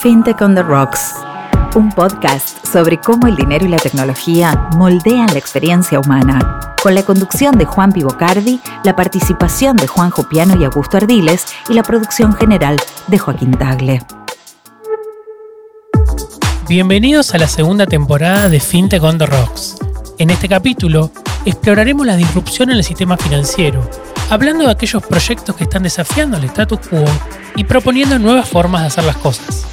FinTech on the Rocks, un podcast sobre cómo el dinero y la tecnología moldean la experiencia humana, con la conducción de Juan Pivocardi, la participación de Juan Jopiano y Augusto Ardiles y la producción general de Joaquín Tagle. Bienvenidos a la segunda temporada de FinTech on the Rocks. En este capítulo exploraremos la disrupción en el sistema financiero, hablando de aquellos proyectos que están desafiando el status quo y proponiendo nuevas formas de hacer las cosas.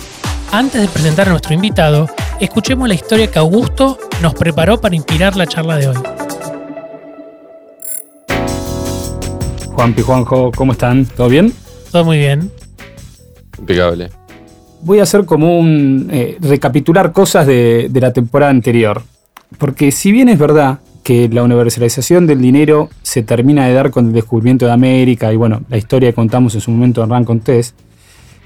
Antes de presentar a nuestro invitado, escuchemos la historia que Augusto nos preparó para inspirar la charla de hoy. Juanpi, Juanjo, ¿cómo están? ¿Todo bien? Todo muy bien. Impecable. Voy a hacer como un eh, recapitular cosas de, de la temporada anterior. Porque si bien es verdad que la universalización del dinero se termina de dar con el descubrimiento de América y bueno, la historia que contamos en su momento en Ran Test,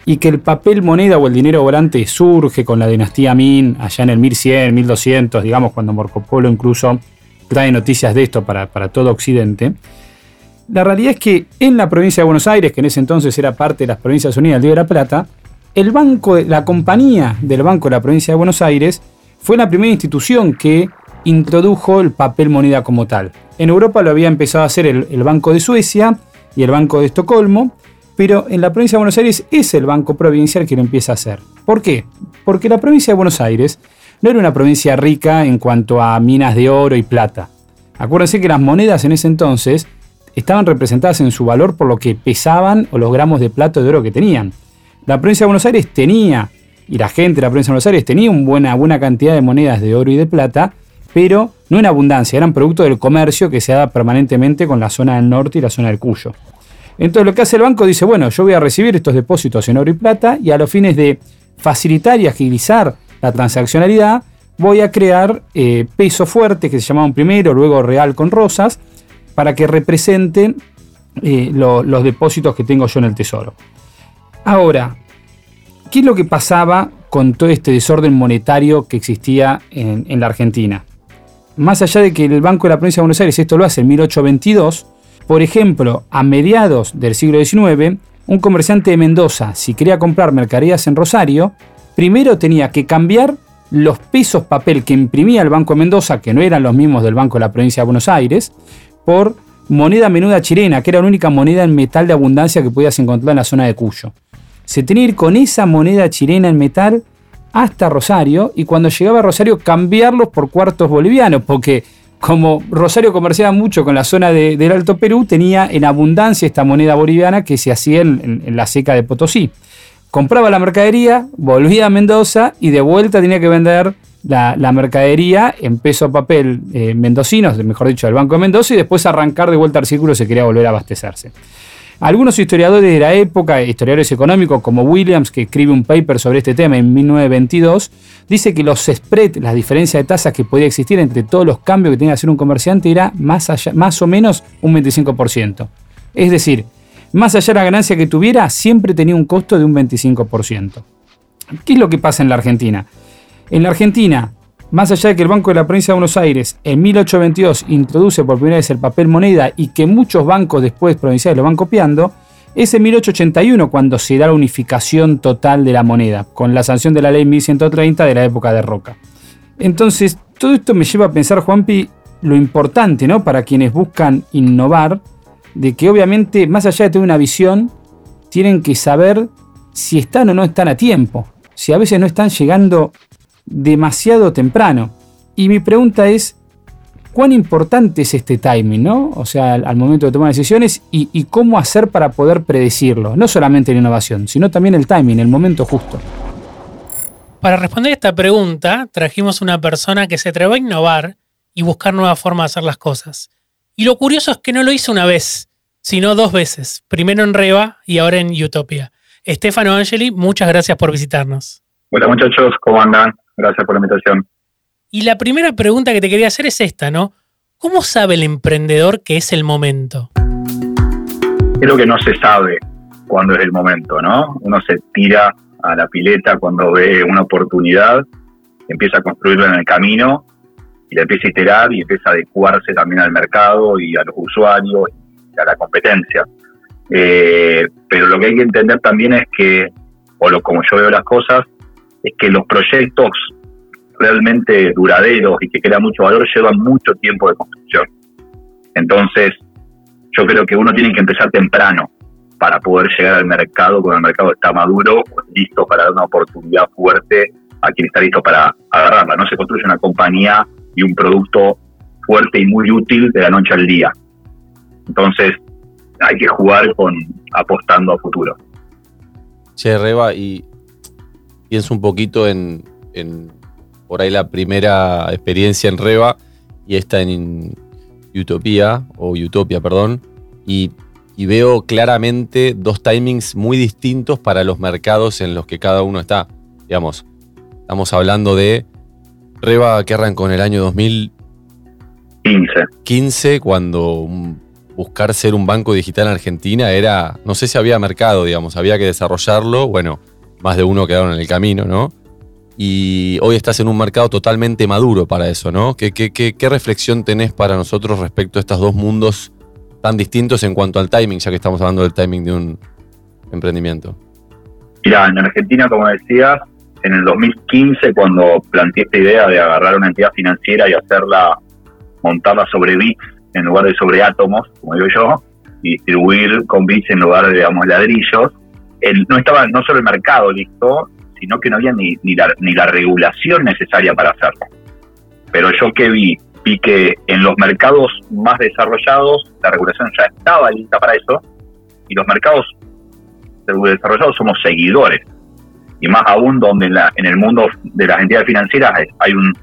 y que el papel moneda o el dinero volante surge con la dinastía Min allá en el 1100, 1200, digamos, cuando Marco Polo incluso trae noticias de esto para, para todo Occidente. La realidad es que en la provincia de Buenos Aires, que en ese entonces era parte de las provincias unidas del Río de la Plata, el banco, la compañía del Banco de la provincia de Buenos Aires fue la primera institución que introdujo el papel moneda como tal. En Europa lo había empezado a hacer el, el Banco de Suecia y el Banco de Estocolmo, pero en la provincia de Buenos Aires es el Banco Provincial que lo empieza a hacer. ¿Por qué? Porque la provincia de Buenos Aires no era una provincia rica en cuanto a minas de oro y plata. Acuérdense que las monedas en ese entonces estaban representadas en su valor por lo que pesaban o los gramos de plata de oro que tenían. La provincia de Buenos Aires tenía, y la gente de la provincia de Buenos Aires tenía una buena, buena cantidad de monedas de oro y de plata, pero no en abundancia, eran producto del comercio que se daba permanentemente con la zona del norte y la zona del Cuyo. Entonces lo que hace el banco dice, bueno, yo voy a recibir estos depósitos en oro y plata y a los fines de facilitar y agilizar la transaccionalidad, voy a crear eh, peso fuerte, que se llamaban primero, luego real con rosas, para que representen eh, los depósitos que tengo yo en el tesoro. Ahora, ¿qué es lo que pasaba con todo este desorden monetario que existía en, en la Argentina? Más allá de que el Banco de la Provincia de Buenos Aires esto lo hace en 1822, por ejemplo, a mediados del siglo XIX, un comerciante de Mendoza, si quería comprar mercaderías en Rosario, primero tenía que cambiar los pesos papel que imprimía el Banco de Mendoza, que no eran los mismos del Banco de la Provincia de Buenos Aires, por moneda menuda chilena, que era la única moneda en metal de abundancia que podías encontrar en la zona de Cuyo. Se tenía que ir con esa moneda chilena en metal hasta Rosario y cuando llegaba a Rosario cambiarlos por cuartos bolivianos, porque como Rosario comerciaba mucho con la zona del Alto Perú, tenía en abundancia esta moneda boliviana que se hacía en, la seca de Potosí. Compraba la mercadería, volvía a Mendoza y de vuelta tenía que vender la, mercadería en peso papel eh, mendocinos, mejor dicho, del Banco de Mendoza, y después arrancar de vuelta al círculo si quería volver a abastecerse. Algunos historiadores de la época, historiadores económicos como Williams, que escribe un paper sobre este tema en 1922, dice que los spread, la diferencia de tasas que podía existir entre todos los cambios que tenía que hacer un comerciante, era más, allá, más o menos un 25%. Es decir, más allá de la ganancia que tuviera, siempre tenía un costo de un 25%. ¿Qué es lo que pasa en la Argentina? En la Argentina, más allá de que el Banco de la Provincia de Buenos Aires en 1822 introduce por primera vez el papel moneda y que muchos bancos después provinciales lo van copiando, es en 1881 cuando se da la unificación total de la moneda, con la sanción de la ley 1130 de la época de Roca. Entonces, todo esto me lleva a pensar, Juanpi, lo importante, ¿no? Para quienes buscan innovar, de que obviamente, más allá de tener una visión, tienen que saber si están o no están a tiempo. Si a veces no están llegando demasiado temprano. Y mi pregunta es, ¿cuán importante es este timing, no? O sea, al, momento de tomar decisiones y, cómo hacer para poder predecirlo. No solamente la innovación, sino también el timing, el momento justo. Para responder esta pregunta, trajimos una persona que se atrevió a innovar y buscar nuevas formas de hacer las cosas. Y lo curioso es que no lo hizo una vez, sino dos veces. Primero en Reba y ahora en Utopia. Estefano Angeli, muchas gracias por visitarnos. Hola muchachos, ¿cómo andan? Gracias por la invitación. Y la primera pregunta que te quería hacer es esta, ¿no? ¿Cómo sabe el emprendedor que es el momento? Creo que no se sabe cuándo es el momento, ¿no? Uno se tira a la pileta cuando ve una oportunidad, empieza a construirlo en el camino y la empieza a iterar y empieza a adecuarse también al mercado y a los usuarios y a la competencia. Eh, pero lo que hay que entender también es que, o lo, como yo veo las cosas, es que los proyectos realmente duraderos y que crean mucho valor llevan mucho tiempo de construcción. Entonces, yo creo que uno tiene que empezar temprano para poder llegar al mercado cuando el mercado está maduro, listo para dar una oportunidad fuerte a quien está listo para agarrarla. No se construye una compañía y un producto fuerte y muy útil de la noche al día. Entonces, hay que jugar con apostando a futuro. Che, Reba, y pienso un poquito en, por ahí la primera experiencia en Reba y esta en Utopía, o Utopia, perdón, y, veo claramente dos timings muy distintos para los mercados en los que cada uno está. Digamos, estamos hablando de Reba que arrancó en el año 2015, 15, cuando buscar ser un banco digital en Argentina era, no sé si había mercado, digamos, había que desarrollarlo, bueno, más de uno quedaron en el camino, ¿no? y hoy estás en un mercado totalmente maduro para eso, ¿no? ¿Qué, qué, qué, reflexión tenés para nosotros respecto a estos dos mundos tan distintos en cuanto al timing, ya que estamos hablando del timing de un emprendimiento? Mira, en Argentina, como decías, en el 2015, cuando planteé esta idea de agarrar una entidad financiera y hacerla montada sobre bits en lugar de sobre átomos, como digo yo, y distribuir con bits en lugar de, digamos, ladrillos, no estaba no solo el mercado listo, sino que no había ni, ni, la, ni la regulación necesaria para hacerlo. Pero yo que vi, vi que en los mercados más desarrollados la regulación ya estaba lista para eso, y los mercados desarrollados somos seguidores. Y más aún donde en, la, en el mundo de las entidades financieras hay un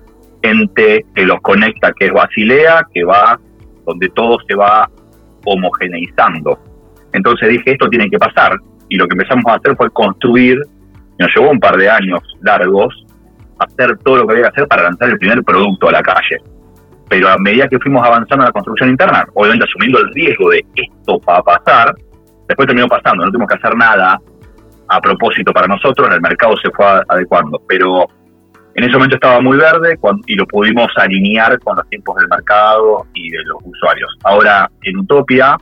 ente que los conecta, que es Basilea, que va donde todo se va homogeneizando. Entonces dije, esto tiene que pasar. Y lo que empezamos a hacer fue construir nos llevó un par de años largos hacer todo lo que había que hacer para lanzar el primer producto a la calle. Pero a medida que fuimos avanzando en la construcción interna, obviamente asumiendo el riesgo de esto va a pasar, después terminó pasando, no tuvimos que hacer nada a propósito para nosotros, el mercado se fue adecuando, pero en ese momento estaba muy verde y lo pudimos alinear con los tiempos del mercado y de los usuarios. Ahora, en Utopia,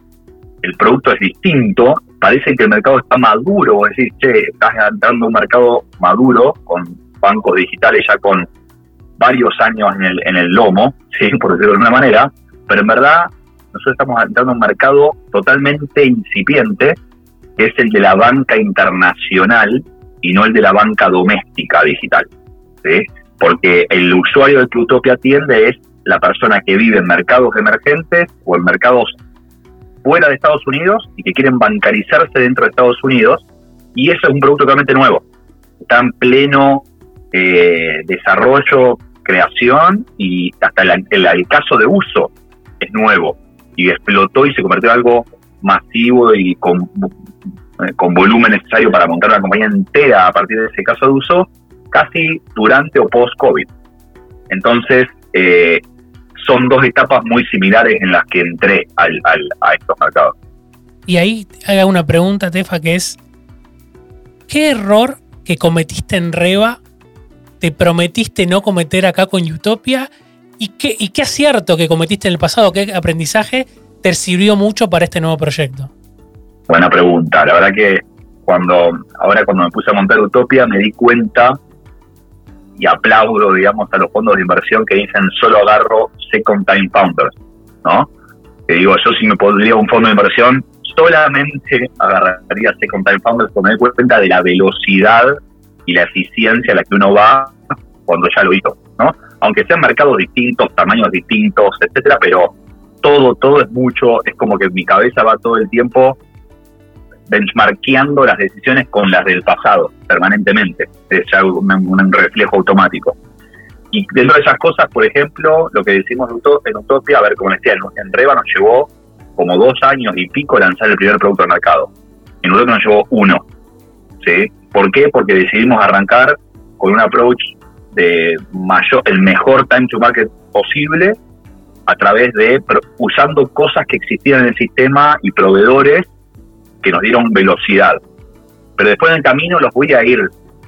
el producto es distinto parece que el mercado está maduro, es decir, che, estás entrando un mercado maduro con bancos digitales ya con varios años en el, en el lomo, ¿sí? por decirlo de alguna manera, pero en verdad nosotros estamos entrando a un mercado totalmente incipiente, que es el de la banca internacional y no el de la banca doméstica digital. ¿sí? Porque el usuario del que Utopia atiende es la persona que vive en mercados emergentes o en mercados fuera de Estados Unidos y que quieren bancarizarse dentro de Estados Unidos. Y eso es un producto totalmente nuevo. Está en pleno eh, desarrollo, creación y hasta el, caso de uso es nuevo. Y explotó y se convirtió en algo masivo y con, eh, con volumen necesario para montar una compañía entera a partir de ese caso de uso, casi durante o post-COVID. Entonces, eh, son dos etapas muy similares en las que entré al, a estos mercados. Y ahí haga una pregunta, Tefa, que es, ¿qué error que cometiste en Reba te prometiste no cometer acá con Utopia? ¿Y qué, ¿Y qué acierto que cometiste en el pasado, qué aprendizaje te sirvió mucho para este nuevo proyecto? Buena pregunta. La verdad que cuando ahora cuando me puse a montar Utopia me di cuenta y aplaudo, digamos, a los fondos de inversión que dicen solo agarro second time founders, ¿no? Digo, yo si me podría un fondo de inversión, solamente agarraría second time founders porque me doy cuenta de la velocidad y la eficiencia a la que uno va cuando ya lo hizo, ¿no? Aunque sean mercados distintos, tamaños distintos, etcétera, pero todo, todo es mucho, es como que mi cabeza va todo el tiempo benchmarkeando las decisiones con las del pasado permanentemente. Es un, reflejo automático. Y dentro de esas cosas, por ejemplo, lo que decimos en Utopia, a ver, como decía, en Reba nos llevó como dos años y pico lanzar el primer producto al mercado. En Utopia nos llevó uno. ¿sí? ¿Por qué? Porque decidimos arrancar con un approach de mayor, el mejor time to market posible a través de usando cosas que existían en el sistema y proveedores que nos dieron velocidad. Pero después del camino los voy a ir,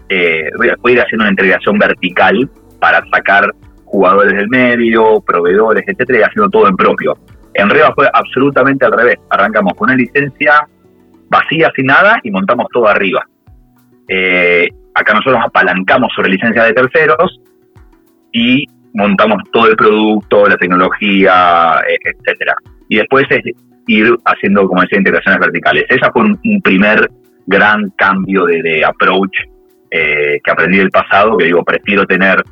eh, voy, a, ir haciendo una integración vertical para sacar jugadores del medio, proveedores, etcétera, y haciendo todo en propio. En Reba fue absolutamente al revés. Arrancamos con una licencia vacía, sin nada, y montamos todo arriba. Eh, acá nosotros apalancamos sobre licencias de terceros y montamos todo el producto, la tecnología, e, etcétera. Y después es ir haciendo, como decía, integraciones verticales. Ese fue un, primer gran cambio de, approach eh, que aprendí del pasado, que digo, prefiero tener,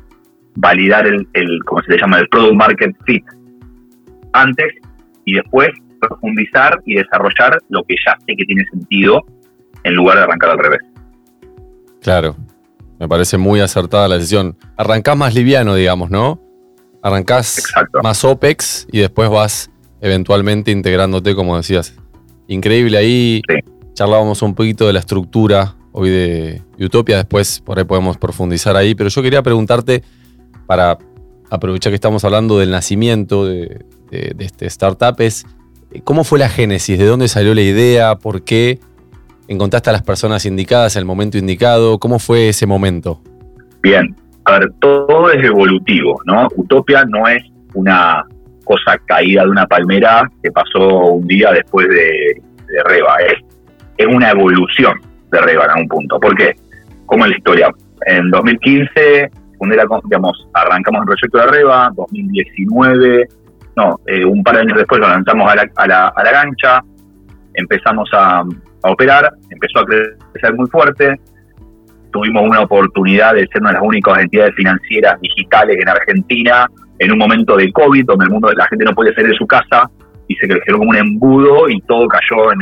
validar el, el, como se le llama, el product market fit antes y después profundizar y desarrollar lo que ya sé que tiene sentido en lugar de arrancar al revés. Claro, me parece muy acertada la decisión. Arrancás más liviano, digamos, ¿no? Arrancás más OPEX y después vas eventualmente integrándote, como decías. Increíble ahí. Charlábamos un poquito de la estructura hoy de Utopia, después por ahí podemos profundizar ahí, pero yo quería preguntarte, para aprovechar que estamos hablando del nacimiento de, este startup, es cómo fue la génesis, de dónde salió la idea, por qué encontraste a las personas indicadas en el momento indicado, cómo fue ese momento. Bien, a ver, todo es evolutivo, ¿no? Utopia no es una cosa caída de una palmera que pasó un día después de, Reba, es, es una evolución de Reba en algún punto. ¿Por qué? Como en la historia. En 2015, digamos, arrancamos el proyecto de Reba, 2019, no, eh, un par de años después lo lanzamos a la, a la, a la gancha, empezamos a, a operar, empezó a crecer muy fuerte, tuvimos una oportunidad de ser una de las únicas entidades financieras digitales en Argentina en un momento de COVID, donde el mundo la gente no podía salir de su casa y se creció como un embudo y todo cayó en,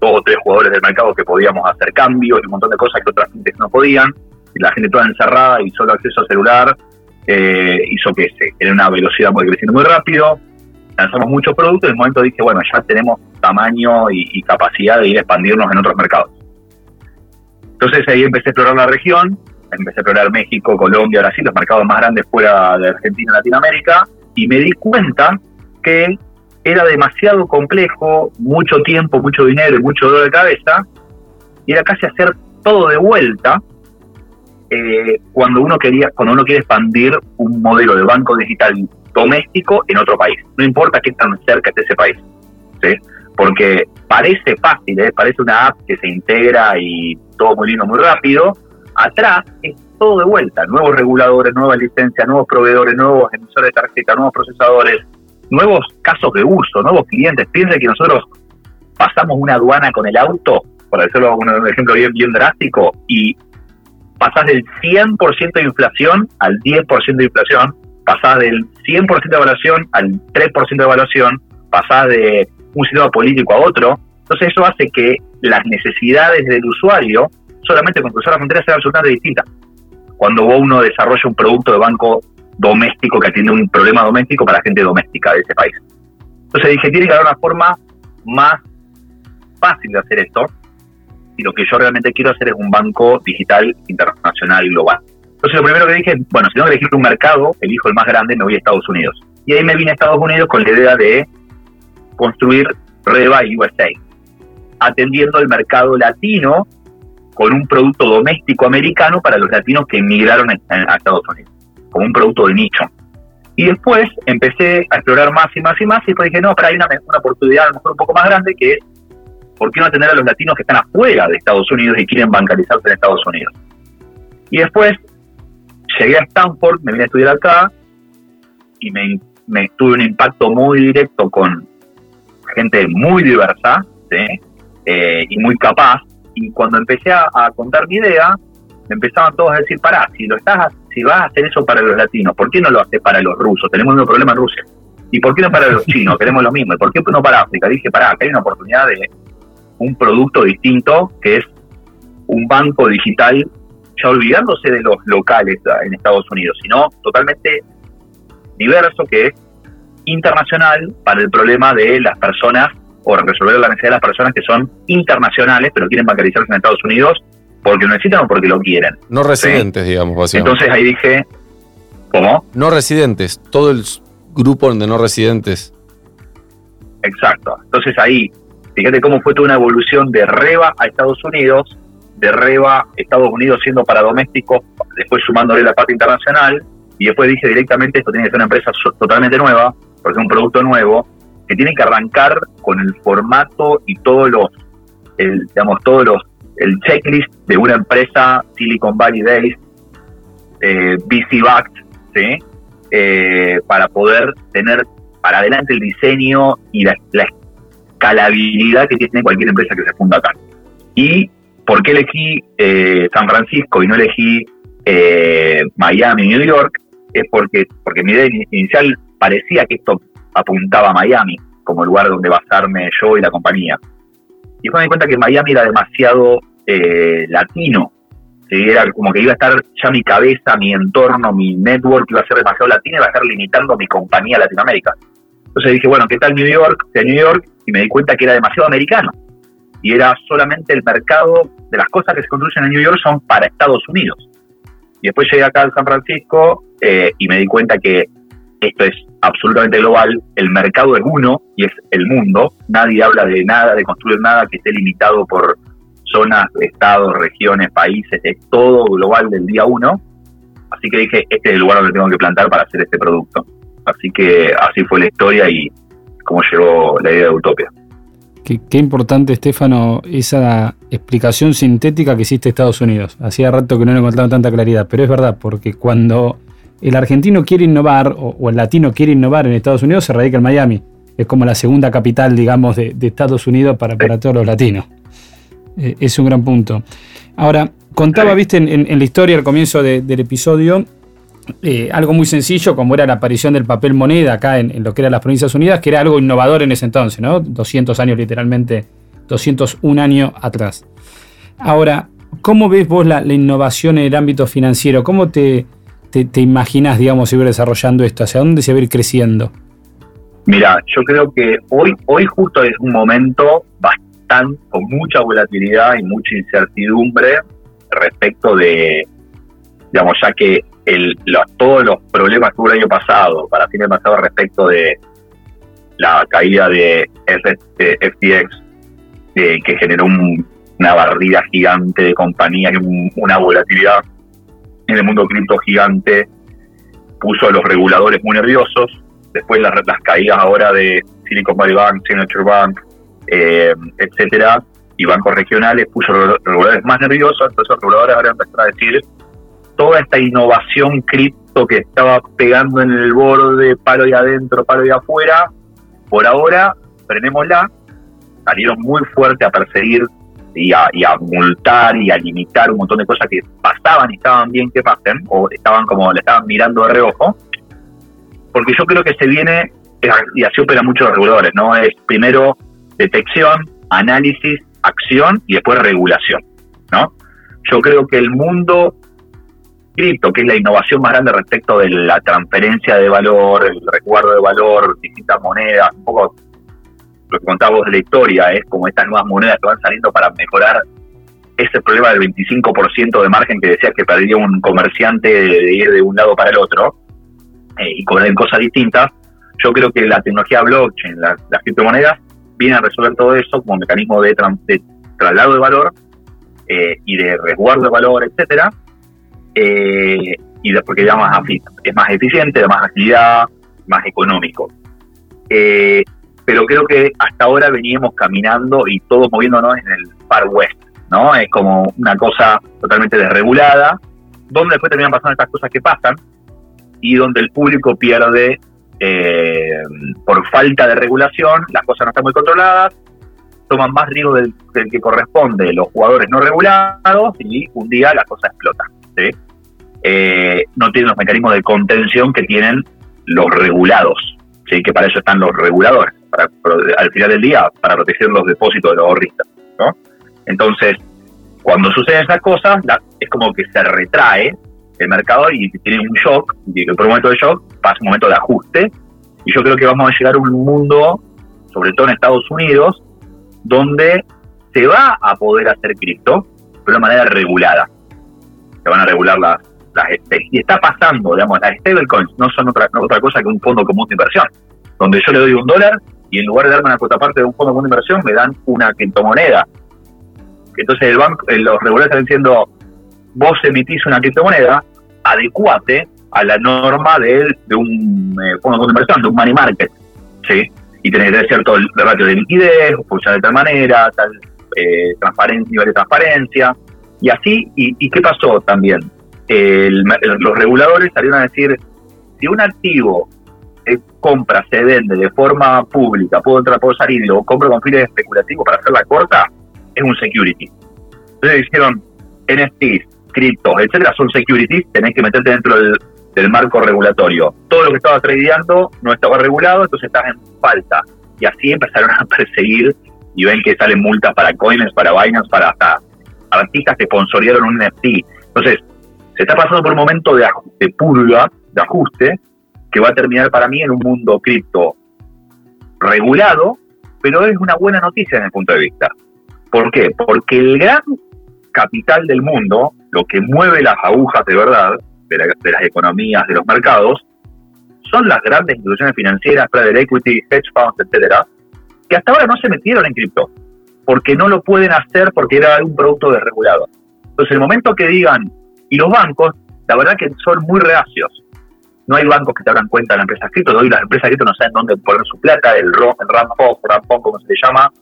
dos o tres jugadores del mercado que podíamos hacer cambios y un montón de cosas que otras gente no podían. Y la gente toda encerrada y solo acceso a celular eh, hizo que se era una velocidad muy creciendo muy rápido. Lanzamos muchos productos y en el momento dije, bueno, ya tenemos tamaño y, y capacidad de ir a expandirnos en otros mercados. Entonces ahí empecé a explorar la región, empecé a explorar México, Colombia, Brasil, los mercados más grandes fuera de Argentina y Latinoamérica, y me di cuenta que era demasiado complejo, mucho tiempo, mucho dinero y mucho dolor de cabeza, y era casi hacer todo de vuelta eh, cuando uno quería, cuando uno quiere expandir un modelo de banco digital doméstico en otro país. No importa qué tan cerca esté ese país. ¿sí? Porque parece fácil, ¿eh? parece una app que se integra y todo muy lindo, muy rápido. Atrás es todo de vuelta, nuevos reguladores, nuevas licencias, nuevos proveedores, nuevos emisores de tarjeta, nuevos procesadores, nuevos casos de uso, nuevos clientes. Piensen que nosotros pasamos una aduana con el auto, por decirlo un ejemplo bien, bien drástico, y pasás del 100% de inflación al 10% de inflación, pasás del 100% de evaluación al 3% de evaluación, pasás de un sistema político a otro. Entonces eso hace que las necesidades del usuario solamente con cruzar la frontera sean absolutamente distintas. Cuando uno desarrolla un producto de banco doméstico que atiende un problema doméstico para gente doméstica de ese país. Entonces dije, tiene que haber una forma más fácil de hacer esto. Y lo que yo realmente quiero hacer es un banco digital internacional y global. Entonces lo primero que dije, bueno, si tengo que elegir un mercado, elijo el más grande, me voy a Estados Unidos. Y ahí me vine a Estados Unidos con la idea de construir Reba USA, atendiendo el mercado latino con un producto doméstico americano para los latinos que emigraron a, Estados Unidos, como un producto de nicho. Y después empecé a explorar más y más y más y después dije, no, pero hay una, una oportunidad a lo mejor un poco más grande que es, ¿por qué no atender a los latinos que están afuera de Estados Unidos y quieren bancarizarse en Estados Unidos? Y después llegué a Stanford, me vine a estudiar acá y me, tuve un impacto muy directo con gente muy diversa eh, y muy capaz. Y cuando empecé a, contar mi idea, me empezaban todos a decir, pará, si, lo estás, si vas a hacer eso para los latinos, ¿por qué no lo haces para los rusos? Tenemos un problema en Rusia. ¿Y por qué no para los chinos? Queremos lo mismo. ¿Y por qué no para África? Dije, pará, que hay una oportunidad de un producto distinto que es un banco digital, ya olvidándose de los locales en Estados Unidos, sino totalmente diverso, que es internacional para el problema de las personas o resolver la necesidad de las personas que son internacionales pero quieren bancarizarse en Estados Unidos porque lo necesitan o porque lo quieren. No residentes, digamos, básicamente. Entonces ahí dije, ¿cómo? No residentes, todo el grupo de no residentes. Exacto. Entonces ahí, fíjate cómo fue toda una evolución de Reba a Estados Unidos, de Reba Estados Unidos siendo para domésticos, después sumándole la parte internacional, y después dije directamente, esto tiene que ser una empresa totalmente nueva, porque es un producto nuevo, que tiene que arrancar con el formato y todos los, digamos, todos los el checklist de una empresa Silicon Valley Days, eh, VC backed, ¿sí? Eh, para poder tener para adelante el diseño y la, escalabilidad que tiene cualquier empresa que se funda acá. ¿Y por qué elegí eh, San Francisco y no elegí eh, Miami, New York? Es porque, porque mi idea inicial parecía que esto apuntaba a Miami como lugar donde basarme yo y la compañía. Y después me di cuenta que Miami era demasiado eh, latino. Era como que iba a estar ya mi cabeza, mi entorno, mi network iba a ser demasiado latino y iba a estar limitando mi compañía a Latinoamérica. Entonces dije, bueno, ¿qué tal New York? De New York y me di cuenta que era demasiado americano. Y era solamente el mercado de las cosas que se construyen en New York son para Estados Unidos. Y después llegué acá a San Francisco eh, y me di cuenta que esto es absolutamente global, el mercado es uno y es el mundo, nadie habla de nada, de construir nada que esté limitado por zonas, estados, regiones, países, es todo global del día uno, así que dije, este es el lugar donde tengo que plantar para hacer este producto. Así que así fue la historia y cómo llegó la idea de Utopia. Qué, importante, Estefano, esa explicación sintética que hiciste Estados Unidos. Hacía rato que no le encontraba tanta claridad, pero es verdad, porque cuando el argentino quiere innovar o, el latino quiere innovar en Estados Unidos, se radica en Miami. Es como la segunda capital, digamos, de, Estados Unidos para, para, todos los latinos. Eh, es un gran punto. Ahora, contaba, viste, en, la historia, al comienzo del episodio, eh, algo muy sencillo, como era la aparición del papel moneda acá en, lo que eran las Provincias Unidas, que era algo innovador en ese entonces, ¿no? 200 años literalmente, 201 años atrás. Ahora, ¿cómo ves vos la, innovación en el ámbito financiero? ¿Cómo te, te, imaginas, digamos, ir desarrollando esto? ¿Hacia dónde se va a ir creciendo? Mira, yo creo que hoy, hoy justo es un momento bastante, con mucha volatilidad y mucha incertidumbre respecto de, digamos, ya que todos los problemas que hubo el año pasado, para fin de pasado respecto de la caída de FTX, que generó una barrida gigante de compañías y una volatilidad en el mundo cripto gigante, puso a los reguladores muy nerviosos. Después las, caídas ahora de Silicon Valley Bank, Signature Bank, eh, etcétera, y bancos regionales puso a los reguladores más nerviosos. Entonces los reguladores ahora empezaron a decir toda esta innovación cripto que estaba pegando en el borde, palo de adentro, palo de afuera, por ahora, frenémosla, salieron muy fuerte a perseguir y a, multar y a limitar un montón de cosas que pasaban y estaban bien que pasen, o estaban como le estaban mirando de reojo, porque yo creo que se viene, y así operan muchos los reguladores, ¿no? Es primero detección, análisis, acción y después regulación, ¿no? Yo creo que el mundo cripto, que es la innovación más grande respecto de la transferencia de valor, el recuerdo de valor, distintas monedas, un poco lo que contábamos de la historia, es como estas nuevas monedas que van saliendo para mejorar ese problema del 25% de margen que decía que perdía un comerciante de ir de un lado para el otro eh, y cobrar cosas distintas. Yo creo que la tecnología blockchain, las, criptomonedas, vienen a resolver todo eso como mecanismo de, traslado de valor eh, y de resguardo de valor, etcétera, eh, y porque ya más, es más eficiente, de más agilidad, más económico. Pero creo que hasta ahora veníamos caminando y todos moviéndonos en el Far West, ¿no? Es como una cosa totalmente desregulada, donde después terminan pasando estas cosas que pasan y donde el público pierde eh, por falta de regulación, las cosas no están muy controladas, toman más riesgo del, que corresponde los jugadores no regulados y un día la cosa explota. ¿sí? Eh, no tienen los mecanismos de contención que tienen los regulados, ¿sí? que para eso están los reguladores, para, al final del día, para proteger los depósitos de los ahorristas. ¿no? Entonces, cuando suceden esas cosas, es como que se retrae el mercado y tiene un shock, y por un momento de shock pasa un momento de ajuste, y yo creo que vamos a llegar a un mundo, sobre todo en Estados Unidos, donde se va a poder hacer cripto, pero de manera regulada. Se van a regular las, y está pasando, digamos, las stablecoins no son otra, otra cosa que un fondo común de inversión, donde yo le doy un dólar y en lugar de darme una cuota parte de un fondo de inversión, me dan una criptomoneda. Entonces el banco, eh, los reguladores están diciendo, vos emitís una criptomoneda, adecuate a la norma de, de un eh, fondo de inversión, de un money market, ¿sí? Y tenés que tener cierto ratio de liquidez, funciona de tal manera, tal, eh, transparencia, nivel de transparencia. Y así, ¿y, qué pasó también? los reguladores salieron a decir, si un activo compra, se vende de forma pública, puedo entrar, puedo salir y lo compro con fines especulativos para hacerla corta, es un security. Entonces dijeron, NFTs, criptos, etcétera, son securities, tenés que meterte dentro del, marco regulatorio. Todo lo que estaba tradeando no estaba regulado, entonces estás en falta. Y así empezaron a perseguir y ven que salen multas para coins, para Binance, para hasta artistas que sponsoriaron un NFT. Entonces, se está pasando por un momento de, de purga, de ajuste, que va a terminar para mí en un mundo cripto regulado, pero es una buena noticia desde mi punto de vista. ¿Por qué? Porque el gran capital del mundo, lo que mueve las agujas de verdad de, las economías, de los mercados, son las grandes instituciones financieras, private equity, hedge funds, etcétera, que hasta ahora no se metieron en cripto, porque no lo pueden hacer porque era un producto desregulado. Entonces, el momento que digan, y los bancos, la verdad que son muy reacios. No hay bancos que te abran cuenta de la empresa cripto, hoy las empresas cripto no saben dónde poner su plata, el, el Rampop, Rampop, como se le llama,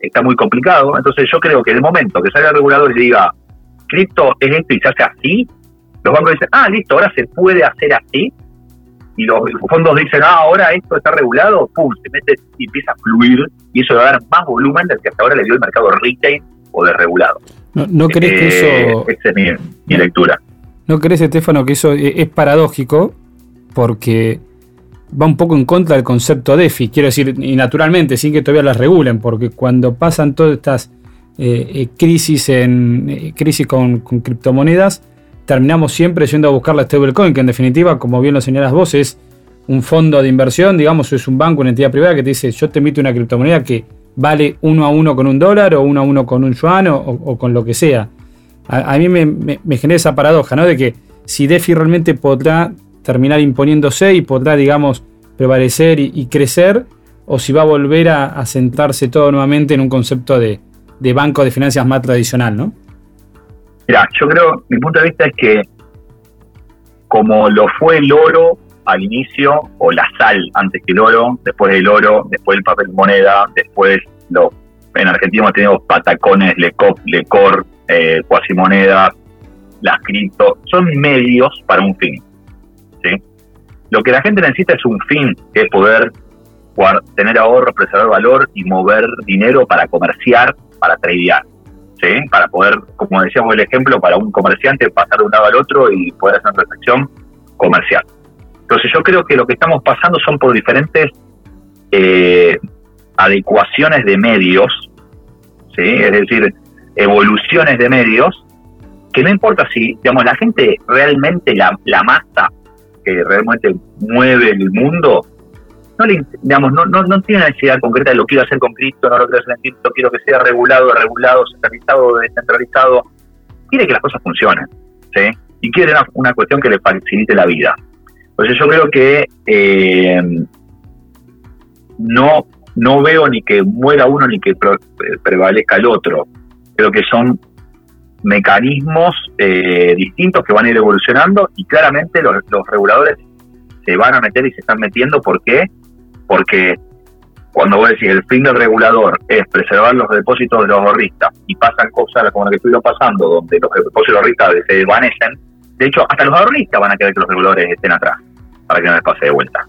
está muy complicado. Entonces yo creo que en el momento que salga el regulador y diga, cripto es esto y se hace así, los bancos dicen, ah, listo, ahora se puede hacer así. Y los fondos dicen, ah, ahora esto está regulado, pum, se mete y empieza a fluir y eso va a dar más volumen del que hasta ahora le dio el mercado retail o desregulado. ¿No, no crees que eh, eso... Esa es mi, lectura. ¿No crees, Estefano, que eso es paradójico? Porque va un poco en contra del concepto DeFi, quiero decir, y naturalmente, sin que todavía las regulen, porque cuando pasan todas estas eh, eh, crisis, en, eh, crisis con, criptomonedas, terminamos siempre yendo a buscar la stablecoin, que en definitiva, como bien lo señalas vos, es un fondo de inversión, digamos, es un banco, una entidad privada que te dice, yo te emito una criptomoneda que vale uno a uno con un dólar o uno a uno con un yuan o, con lo que sea. A, mí me, me, genera esa paradoja, ¿no? De que si DeFi realmente podrá terminar imponiéndose y podrá, digamos, prevalecer y, crecer, o si va a volver a, sentarse todo nuevamente en un concepto de, banco de finanzas más tradicional, ¿no? Mira, yo creo, mi punto de vista es que como lo fue el oro al inicio, o la sal antes que el oro, después el oro, después el papel moneda, después lo, en Argentina tenemos patacones, lecop, lecor, eh, cuasimonedas, las cripto, son medios para un fin. Lo que la gente necesita es un fin, que es poder tener ahorro, preservar valor y mover dinero para comerciar, para tradear. ¿sí? Para poder, como decíamos el ejemplo, para un comerciante pasar de un lado al otro y poder hacer una transacción comercial. Entonces yo creo que lo que estamos pasando son por diferentes eh, adecuaciones de medios, ¿sí? es decir, evoluciones de medios, que no importa si, digamos, la gente realmente, la, la masa que realmente mueve el mundo, no le, digamos, no, no, no tiene necesidad concreta de lo quiero hacer con cripto, no lo quiero hacer en cripto, quiero que sea regulado, regulado, centralizado, descentralizado. Quiere que las cosas funcionen, ¿sí? Y quiere una, cuestión que le facilite la vida. Entonces yo creo que eh, no, no veo ni que muera uno ni que prevalezca el otro. Creo que son mecanismos eh, distintos que van a ir evolucionando y claramente los, reguladores se van a meter y se están metiendo. ¿Por qué? Porque cuando vos decís el fin del regulador es preservar los depósitos de los ahorristas y pasan cosas como las que estuvieron pasando, donde los depósitos de los ahorristas se desvanecen, de hecho, hasta los ahorristas van a querer que los reguladores estén atrás para que no les pase de vuelta.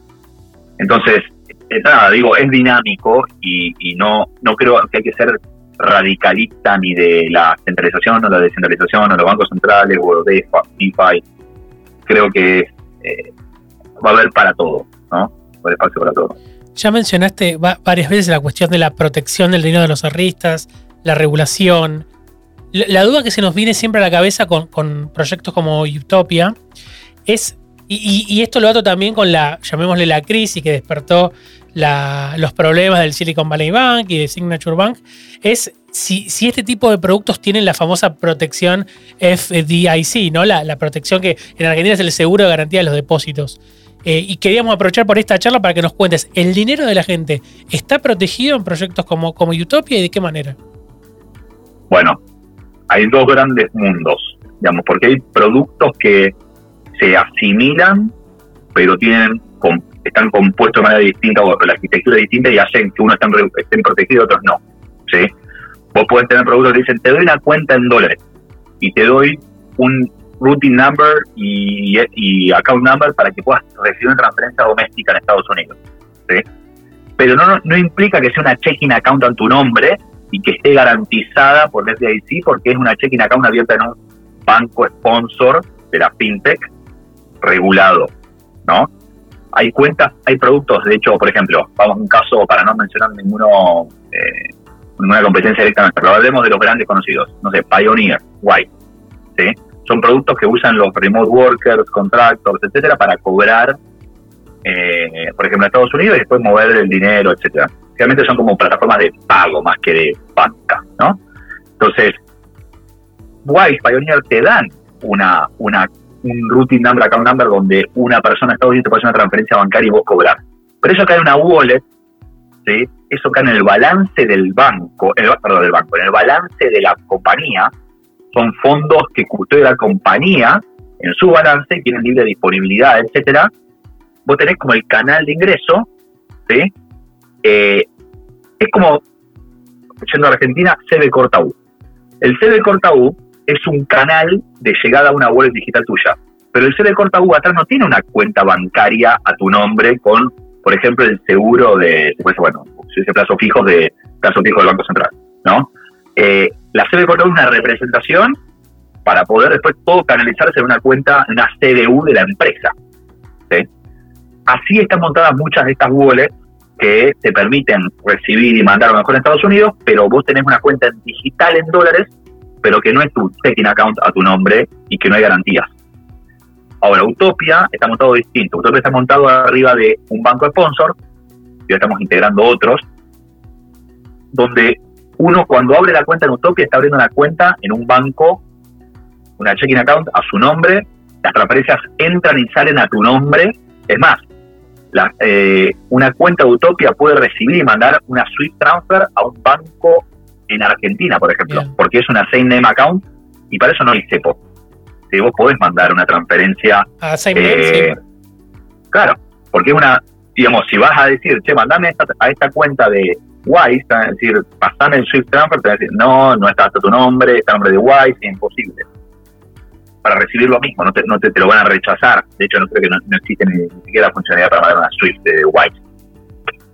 Entonces, eh, nada, digo, es dinámico y, y no, no creo que hay que ser radicalista ni de la centralización o la descentralización o los bancos centrales o de DeFi. Creo que eh, va a haber para todo, ¿no? Va a haber espacio para todo. Ya mencionaste varias veces la cuestión de la protección del dinero de los ahorristas, la regulación. La, duda que se nos viene siempre a la cabeza con, proyectos como Utopia es, y, y, esto lo ato también con la, llamémosle la crisis que despertó los problemas del Silicon Valley Bank y de Signature Bank, es si, si, este tipo de productos tienen la famosa protección FDIC, ¿no? La, la, protección que en Argentina es el seguro de garantía de los depósitos. Eh, y queríamos aprovechar por esta charla para que nos cuentes, ¿el dinero de la gente está protegido en proyectos como, como Utopia y de qué manera? Bueno, hay dos grandes mundos, digamos, porque hay productos que se asimilan, pero tienen están compuestos de manera distinta o la arquitectura distinta y hacen que unos estén, estén protegidos otros no. ¿sí? Vos podés tener productos que dicen, te doy una cuenta en dólares y te doy un routing number y, account number para que puedas recibir una transferencia doméstica en Estados Unidos. ¿sí? Pero no, no implica que sea una checking account en tu nombre y que esté garantizada por FDIC porque es una checking account abierta en un banco sponsor de la fintech regulado, ¿no? Hay cuentas, hay productos, de hecho, por ejemplo, vamos a un caso para no mencionar ninguno, eh, ninguna competencia directamente, pero hablemos de los grandes conocidos, no sé, Pioneer, White, ¿sí? Son productos que usan los remote workers, contractors, etcétera, para cobrar, eh, por ejemplo, en Estados Unidos y después mover el dinero, etcétera. Realmente son como plataformas de pago más que de banca, ¿no? Entonces, Wise, Pioneer te dan una, una, un routing number, account number, donde una persona en Estados Unidos hacer una transferencia bancaria y vos cobrar. Pero eso cae en una wallet, ¿sí? Eso cae en el balance del banco, el, perdón, del banco, en el balance de la compañía. Son fondos que custodia la compañía en su balance, tienen libre disponibilidad, etcétera. Vos tenés como el canal de ingreso, ¿sí? Eh, es como, yendo a Argentina, CB Corta U. El CB Corta U es un canal de llegada a una wallet digital tuya. Pero el CB Corta U atrás no tiene una cuenta bancaria a tu nombre con, por ejemplo, el seguro de, pues, bueno, si dice plazo fijo de plazo fijo del Banco Central, ¿no? Eh, la CB Corta U es una representación para poder después todo canalizarse en una cuenta, en una CDU de la empresa. Así están montadas muchas de estas wallets que te permiten recibir y mandar a lo mejor en Estados Unidos, pero vos tenés una cuenta digital en dólares, pero que no es tu checking account a tu nombre y que no hay garantías. Ahora, Utopia está montado distinto. Utopia está montado arriba de un banco sponsor, ya estamos integrando otros, donde uno cuando abre la cuenta en Utopia está abriendo una cuenta en un banco, una checking account a su nombre, las transferencias entran y salen a tu nombre. Es más, eh, una cuenta de Utopia puede recibir y mandar una Swift Transfer a un banco en Argentina, por ejemplo, porque es una same name account y para eso no hay CEPO. Si vos podés mandar una transferencia. A same name, eh, Claro, porque es una, digamos, si vas a decir, che, mandame a esta cuenta de Wise, es decir, pasame el Swift Transfer, te va a decir, no, no está tu nombre, está el nombre de Wise, es imposible para recibir lo mismo, no te, no te, lo van a rechazar. De hecho, no creo que no, existe ni, siquiera la funcionalidad para mandar una Swift de White,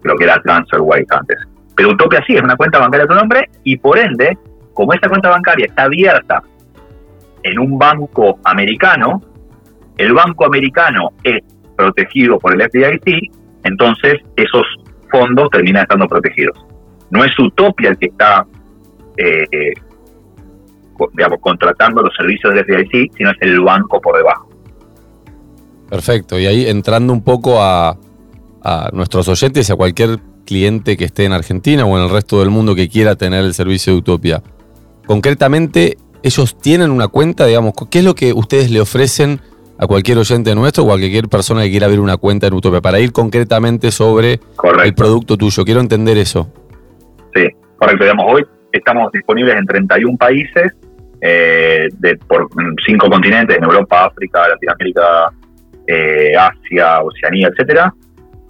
lo que era Transfer White antes. Pero Utopia sí, es una cuenta bancaria a tu nombre y por ende, como esta cuenta bancaria está abierta en un banco americano, el banco americano es protegido por el FDIC, entonces esos fondos terminan estando protegidos. No es Utopia el que está eh, digamos, contratando los servicios del FDIC, sino es el banco por debajo. Perfecto, y ahí entrando un poco a, nuestros oyentes y a cualquier cliente que esté en Argentina o en el resto del mundo que quiera tener el servicio de Utopia. Concretamente, ellos tienen una cuenta, digamos, ¿qué es lo que ustedes le ofrecen a cualquier oyente nuestro o a cualquier persona que quiera abrir una cuenta en Utopia? Para ir concretamente sobre el producto tuyo. Quiero entender eso. Sí, correcto. Digamos, hoy estamos disponibles en 31 países eh, de, por cinco continentes, en Europa, África, Latinoamérica, eh, Asia, Oceanía, etcétera.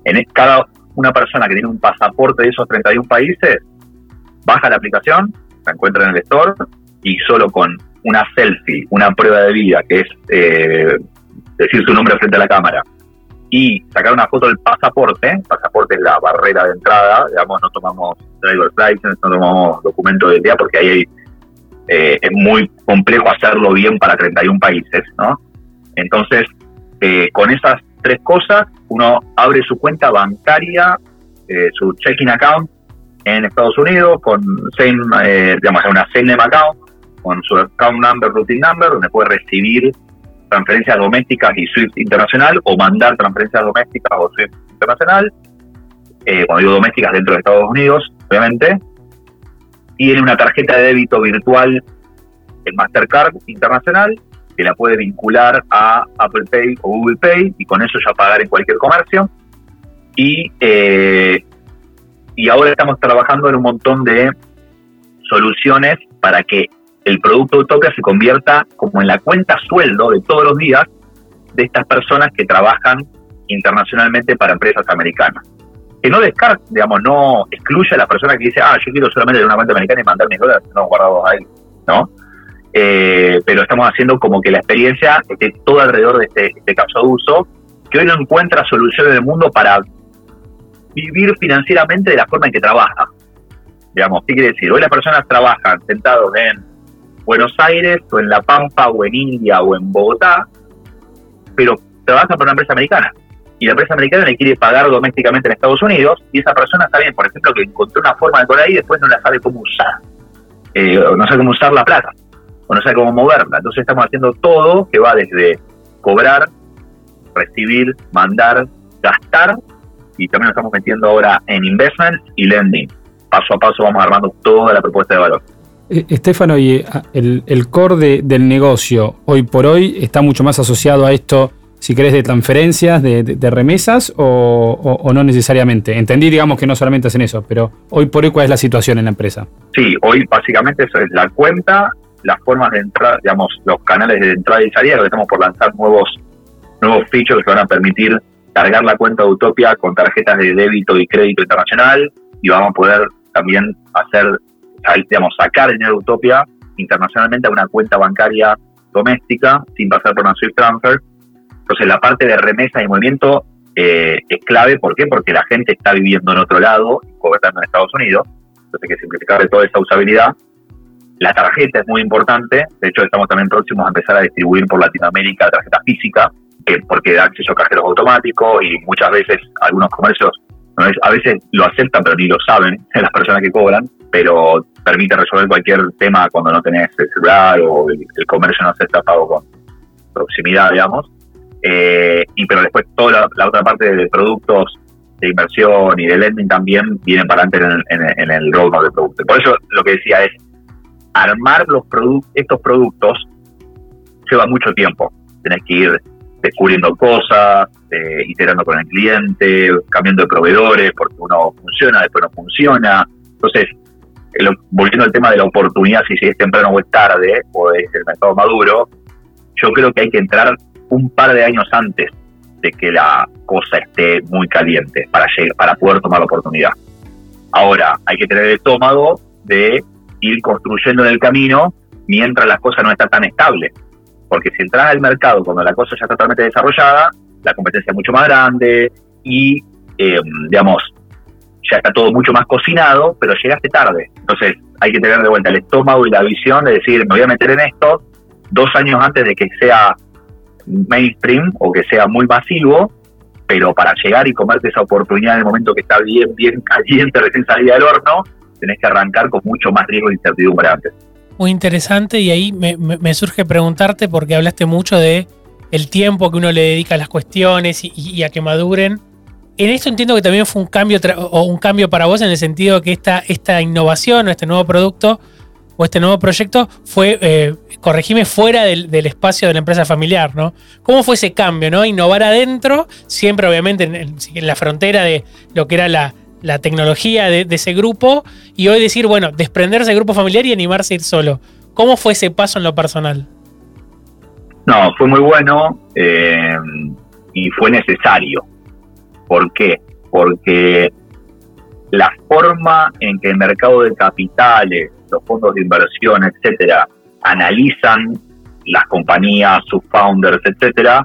En cada una persona que tiene un pasaporte de esos 31 países, baja la aplicación, la encuentra en el store y solo con una selfie, una prueba de vida, que es eh, decir su nombre frente a la cámara, y sacar una foto del pasaporte, el pasaporte es la barrera de entrada, digamos, no tomamos driver's license, no tomamos documento de día porque ahí hay eh, es muy complejo hacerlo bien para 31 países, ¿no? Entonces, eh, con esas tres cosas, uno abre su cuenta bancaria, eh, su checking account en Estados Unidos, con same, digamos, una same account, con su account number, routing number, donde puede recibir transferencias domésticas y SWIFT internacional, o mandar transferencias domésticas o SWIFT internacional, cuando digo domésticas dentro de Estados Unidos, obviamente, tiene una tarjeta de débito virtual en Mastercard internacional que la puede vincular a Apple Pay o Google Pay y con eso ya pagar en cualquier comercio. Y, eh, y ahora estamos trabajando en un montón de soluciones para que el producto Utopia se convierta como en la cuenta sueldo de todos los días de estas personas que trabajan internacionalmente para empresas americanas. que no descarte, digamos, no excluye a la persona que dice, ah, yo quiero solamente tener una cuenta americana y mandar mis dólares no guardados ahí, ¿no? Eh, pero estamos haciendo como que la experiencia esté todo alrededor de este, este caso de uso, que hoy no encuentra soluciones del mundo para vivir financieramente de la forma en que trabaja. Digamos, ¿qué quiere decir? Hoy las personas trabajan sentados en Buenos Aires o en La Pampa o en India o en Bogotá, pero trabajan para una empresa americana y la empresa americana le quiere pagar domésticamente en Estados Unidos y esa persona está bien, por ejemplo, que encontró una forma de cobrar ahí y después no la sabe cómo usar, eh, no sabe cómo usar la plata, o no sabe cómo moverla. Entonces estamos haciendo todo que va desde cobrar, recibir, mandar, gastar y también nos estamos metiendo ahora en investment y lending. Paso a paso vamos armando toda la propuesta de valor. Eh, Estefano, y el, el core del negocio hoy por hoy está mucho más asociado a esto si querés, de transferencias, de, remesas o, no necesariamente. Entendí, digamos, que no solamente hacen eso, pero hoy por hoy, ¿cuál es la situación en la empresa? Sí, hoy básicamente eso es la cuenta, las formas de entrada, digamos, los canales de entrada y salida, que estamos por lanzar nuevos, nuevos features que van a permitir cargar la cuenta de Utopia con tarjetas de débito y crédito internacional y vamos a poder también hacer, digamos, sacar dinero de Utopia internacionalmente a una cuenta bancaria doméstica sin pasar por una Swift Transfer entonces la parte de remesa y movimiento eh, es clave, ¿por qué? Porque la gente está viviendo en otro lado gobernando en Estados Unidos, entonces hay que simplificar toda esa usabilidad. La tarjeta es muy importante, de hecho estamos también próximos a empezar a distribuir por Latinoamérica tarjeta física, porque da acceso a cajeros automáticos y muchas veces algunos comercios a veces lo aceptan pero ni lo saben las personas que cobran, pero permite resolver cualquier tema cuando no tenés el celular o el, comercio no acepta pago con proximidad, digamos. Eh, y pero después toda la, otra parte de productos de inversión y de lending también vienen para adelante en el, en, el roadmap de productos. Por eso lo que decía es, armar los estos productos lleva mucho tiempo. Tenés que ir descubriendo cosas, eh, con el cliente, cambiando de proveedores, porque uno funciona, después no funciona. Entonces, volviendo al tema de la oportunidad, si es temprano o es tarde, o es el mercado maduro, yo creo que hay que entrar un par de años antes de que la cosa esté muy caliente para, para poder tomar la oportunidad. Ahora, hay que tener el estómago de ir construyendo en el camino mientras la cosa no está tan estable. Porque si entras al mercado cuando la cosa ya está totalmente desarrollada, la competencia es mucho más grande y, em, digamos, ya está todo mucho más cocinado, pero llegaste tarde. Entonces hay que tener de vuelta el estómago y la visión de decir, me voy a meter en esto dos años antes de que sea mainstream o que sea muy masivo, pero para llegar y comerte esa oportunidad en el momento que está bien, bien caliente, recién salida del horno, tenés que arrancar con mucho más riesgo e incertidumbre antes. Muy interesante y ahí me, surge preguntarte porque hablaste mucho de el tiempo que uno le dedica a las cuestiones y, a que maduren. En esto entiendo que también fue un cambio o un cambio para vos en el sentido que esta, esta innovación o este nuevo producto o este nuevo proyecto fue, eh, corregime, fuera del, espacio de la empresa familiar, ¿no? ¿Cómo fue ese cambio, ¿no? Innovar adentro, siempre obviamente en, la frontera de lo que era la, tecnología de, ese grupo, y hoy decir, bueno, desprenderse del grupo familiar y animarse a ir solo. ¿Cómo fue ese paso en lo personal? No, fue muy bueno eh, y fue necesario. ¿Por qué? Porque la forma en que el mercado de capitales los fondos de inversión, etcétera, analizan las compañías, sus founders, etcétera,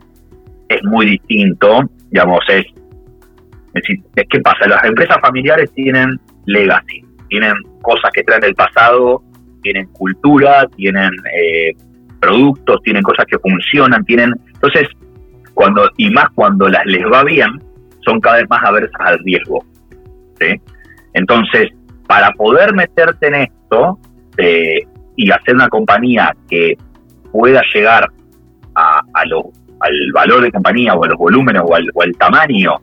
es muy distinto. Digamos, es, es, que pasa, las empresas familiares tienen legacy, tienen cosas que traen del pasado, tienen cultura, tienen eh, productos, tienen cosas que funcionan, tienen. Entonces, cuando, y más cuando las les va bien, son cada vez más aversas al riesgo. Entonces, para poder meterte en esto eh, y hacer una compañía que pueda llegar a, al valor de compañía o a los volúmenes o al, tamaño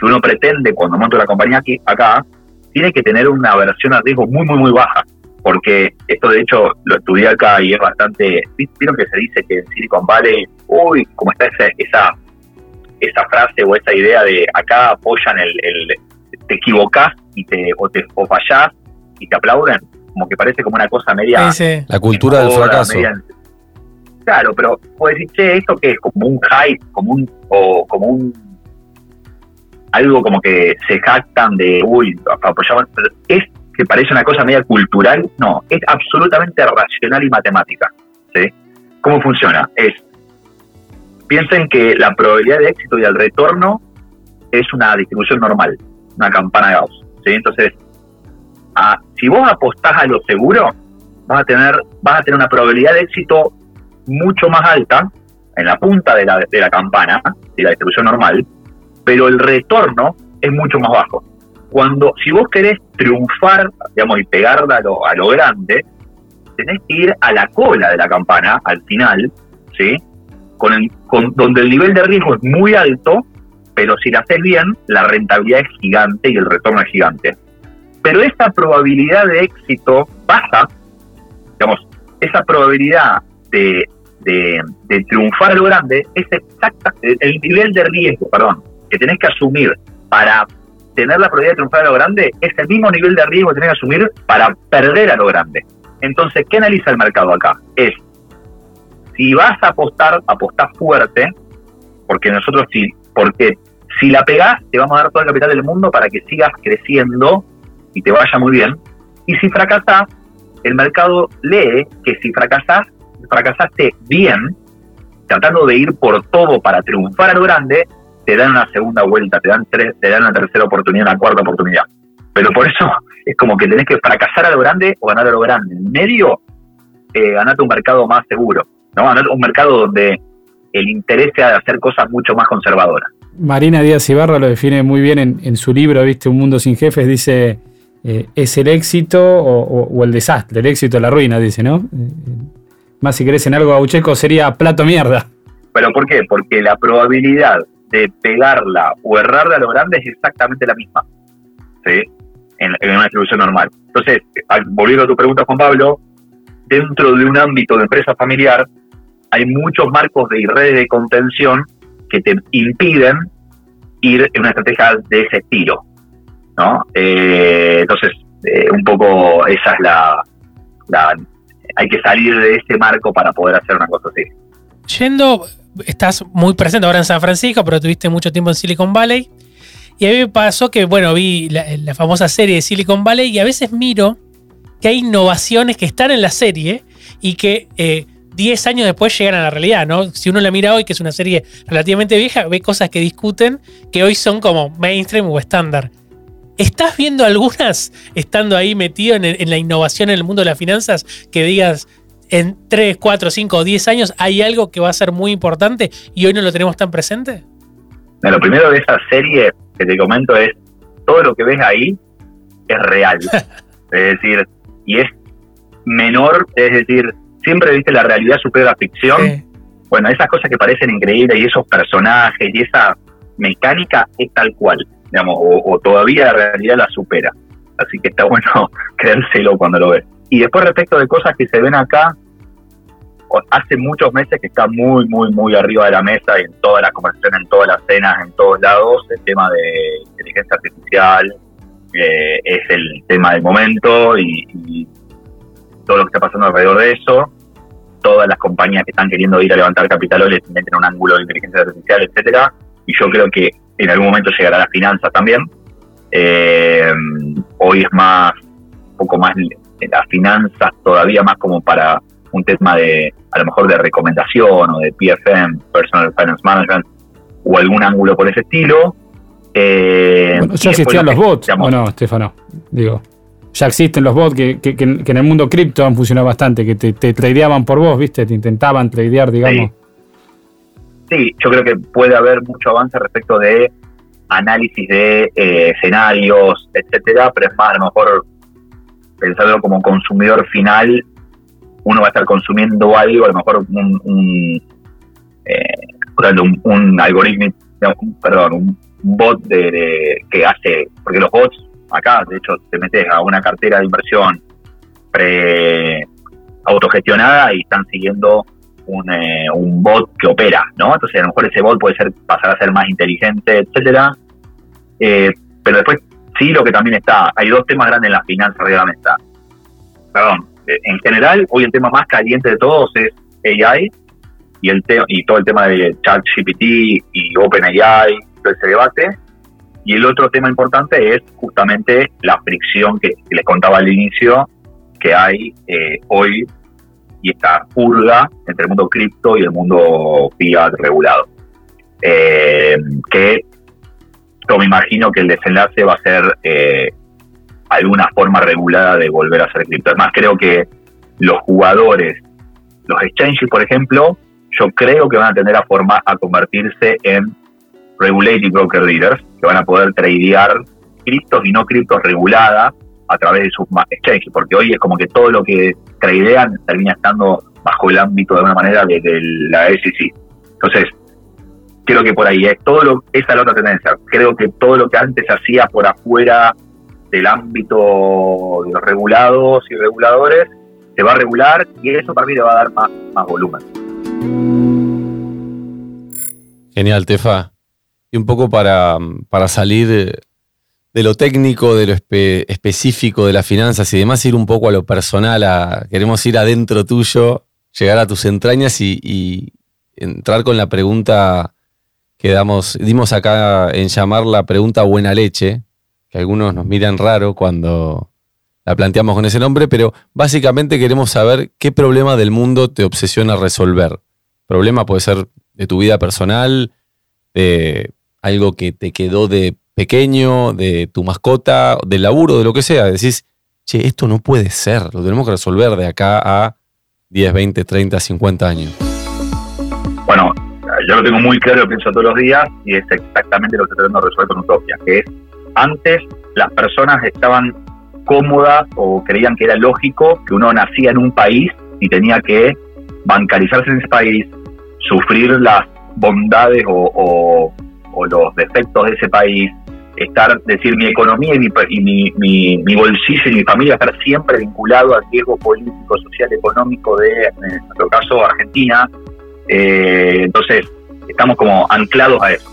que uno pretende cuando monta la compañía aquí, acá, tiene que tener una versión a riesgo muy, muy, muy baja. Porque esto, de hecho, lo estudié acá y es bastante. Vieron que se dice que en Silicon Valley, uy, como está esa, esa, esa frase o esa idea de acá apoyan el, te equivocás y te, o, te, o fallás y te aplauden, como que parece como una cosa media. La cultura del fracaso. claro, pero puedes decir, che, ¿esto qué es? Como un hype, como un. o como un. Algo como que se jactan de, uy, apoyamos, es que parece una cosa media cultural, no, es absolutamente racional y matemática. ¿sí? ¿Cómo funciona? Es, piensen que la probabilidad de éxito y el retorno es una distribución normal, una campana de Gauss. ¿sí? Entonces, si vos apostás a lo seguro, vas a tener, vas a tener una probabilidad de éxito mucho más alta en la punta de la, de la campana, de la distribución normal, pero el retorno es mucho más bajo. Cuando, si vos querés triunfar, digamos, y pegarla a lo, grande, tenés que ir a la cola de la campana, al final, ¿sí? Con el, con, donde el nivel de riesgo es muy alto, pero si la haces bien, la rentabilidad es gigante y el retorno es gigante. Pero esa probabilidad de éxito baja, digamos, esa probabilidad de, de, triunfar a lo grande es exacta, el nivel de riesgo, perdón, que tenés que asumir para tener la probabilidad de triunfar a lo grande es el mismo nivel de riesgo que tenés que asumir para perder a lo grande. Entonces, ¿qué analiza el mercado acá? Es, si vas a apostar, apostás fuerte, porque nosotros sí, porque si la pegás, te vamos a dar todo el capital del mundo para que sigas creciendo y te vaya muy bien. Y si fracasás, el mercado lee que si fracasás, fracasaste bien, tratando de ir por todo para triunfar a lo grande, te dan una segunda vuelta, te dan tres, te dan una tercera oportunidad, una cuarta oportunidad. Pero por eso es como que tenés que fracasar a lo grande o ganar a lo grande. En medio, eh, ganate un mercado más seguro, ¿no? Ganar un mercado donde el interés sea de hacer cosas mucho más conservadoras. Marina Díaz Ibarra lo define muy bien en, su libro, ¿viste? Un mundo sin jefes, dice, eh, es el éxito o, el desastre, el éxito o la ruina, dice, ¿no? Eh, más si querés en algo gaucheco sería plato mierda. ¿Pero por qué? Porque la probabilidad de pegarla o errarla a lo grande es exactamente la misma. ¿sí? En, una distribución normal. Entonces, volviendo a tu pregunta, Juan Pablo, dentro de un ámbito de empresa familiar, hay muchos marcos de redes de contención que te impiden ir en una estrategia de ese estilo. ¿no? Eh, entonces, eh, un poco esa es la, Hay que salir de ese marco para poder hacer una cosa así. Yendo, estás muy presente ahora en San Francisco, pero tuviste mucho tiempo en Silicon Valley. Y a mí me pasó que, bueno, vi la, famosa serie de Silicon Valley y a veces miro que hay innovaciones que están en la serie y que 10 eh, años después llegan a la realidad, ¿no? Si uno la mira hoy, que es una serie relativamente vieja, ve cosas que discuten que hoy son como mainstream o estándar. ¿Estás viendo algunas estando ahí metido en, la innovación en el mundo de las finanzas que digas, en 3, 4, 5 o 10 años hay algo que va a ser muy importante y hoy no lo tenemos tan presente? lo primero de esa serie que te comento es, todo lo que ves ahí es real. es decir, y es menor, es decir, siempre viste la realidad supera la ficción. Bueno, esas cosas que parecen increíbles y esos personajes y esa mecánica es tal cual, digamos, o, o todavía la realidad la supera. Así que está bueno creérselo cuando lo ves. Y después respecto de cosas que se ven acá, hace muchos meses que está muy, muy, muy arriba de la mesa y en toda la conversación, en todas las cenas, en todos lados, el tema de inteligencia artificial eh, es el tema del momento y, todo lo que está pasando alrededor de eso. Todas las compañías que están queriendo ir a levantar capital hoy les meten un ángulo de inteligencia artificial, etcétera. Y yo creo que en algún momento llegará a las finanzas también. Eh, hoy es más, un poco más las finanzas todavía más como para un tema de, a lo mejor de recomendación o de PFM, Personal Finance Management, o algún ángulo por ese estilo. Eh, ya existían los bots, ¿o no, Stefano? Digo, ya existen los bots que, que, en el mundo cripto han funcionado bastante, que te, te tradeaban por vos, ¿viste? Te intentaban tradear, digamos. Sí. yo creo que puede haber mucho avance respecto de análisis de eh, escenarios, etcétera, pero es más, a lo mejor pensarlo como consumidor final, uno va a estar consumiendo algo, a lo mejor un, un, eh, un, algoritmo, perdón, un bot de, que hace, porque los bots acá, de hecho, te metes a una cartera de inversión pre autogestionada y están siguiendo un, eh, un bot que opera, ¿no? Entonces a lo mejor ese bot puede ser pasar a ser más inteligente, etcétera. Eh, pero después sí lo que también está, hay dos temas grandes en la mesa. Perdón, eh, en general, hoy el tema más caliente de todos es AI y, el y todo el tema de ChatGPT y OpenAI, todo ese debate. Y el otro tema importante es justamente la fricción que, les contaba al inicio que hay eh, hoy y esta purga entre el mundo cripto y el mundo fiat regulado. Eh, que yo me imagino que el desenlace va a ser eh, alguna forma regulada de volver a ser cripto. Además, creo que los jugadores, los exchanges, por ejemplo, yo creo que van a tender a, forma, a convertirse en regulated broker dealers, que van a poder tradear criptos y no criptos reguladas a través de sus exchanges, porque hoy es como que todo lo que tradean termina estando bajo el ámbito de alguna manera de, la SEC. Entonces, creo que por ahí es todo lo, esa es la otra tendencia. Creo que todo lo que antes hacía por afuera del ámbito de los regulados y reguladores se va a regular y eso para mí le va a dar más, más volumen. Genial, Tefa. Y un poco para, para salir de lo técnico, de lo específico de las finanzas y demás, ir un poco a lo personal, queremos ir adentro tuyo, llegar a tus entrañas y, entrar con la pregunta que damos, dimos acá en llamar la pregunta buena leche, que algunos nos miran raro cuando la planteamos con ese nombre, pero básicamente queremos saber qué problema del mundo te obsesiona resolver. Problema puede ser de tu vida personal, de algo que te quedó de pequeño, de tu mascota, del laburo, de lo que sea. Decís, che, esto no puede ser, lo tenemos que resolver de acá a 10, 20, 30, 50 años. Bueno, yo lo tengo muy claro, lo pienso todos los días y es exactamente lo que estoy tratando de resolver con Utopia, que es antes las personas estaban cómodas o creían que era lógico que uno nacía en un país y tenía que bancarizarse en ese país, sufrir las bondades o, los defectos de ese país, estar, decir, mi economía y, mi, mi, mi, bolsillo y mi familia estar siempre vinculado al riesgo político, social, económico de, en nuestro caso, Argentina. Eh, entonces, estamos como anclados a eso.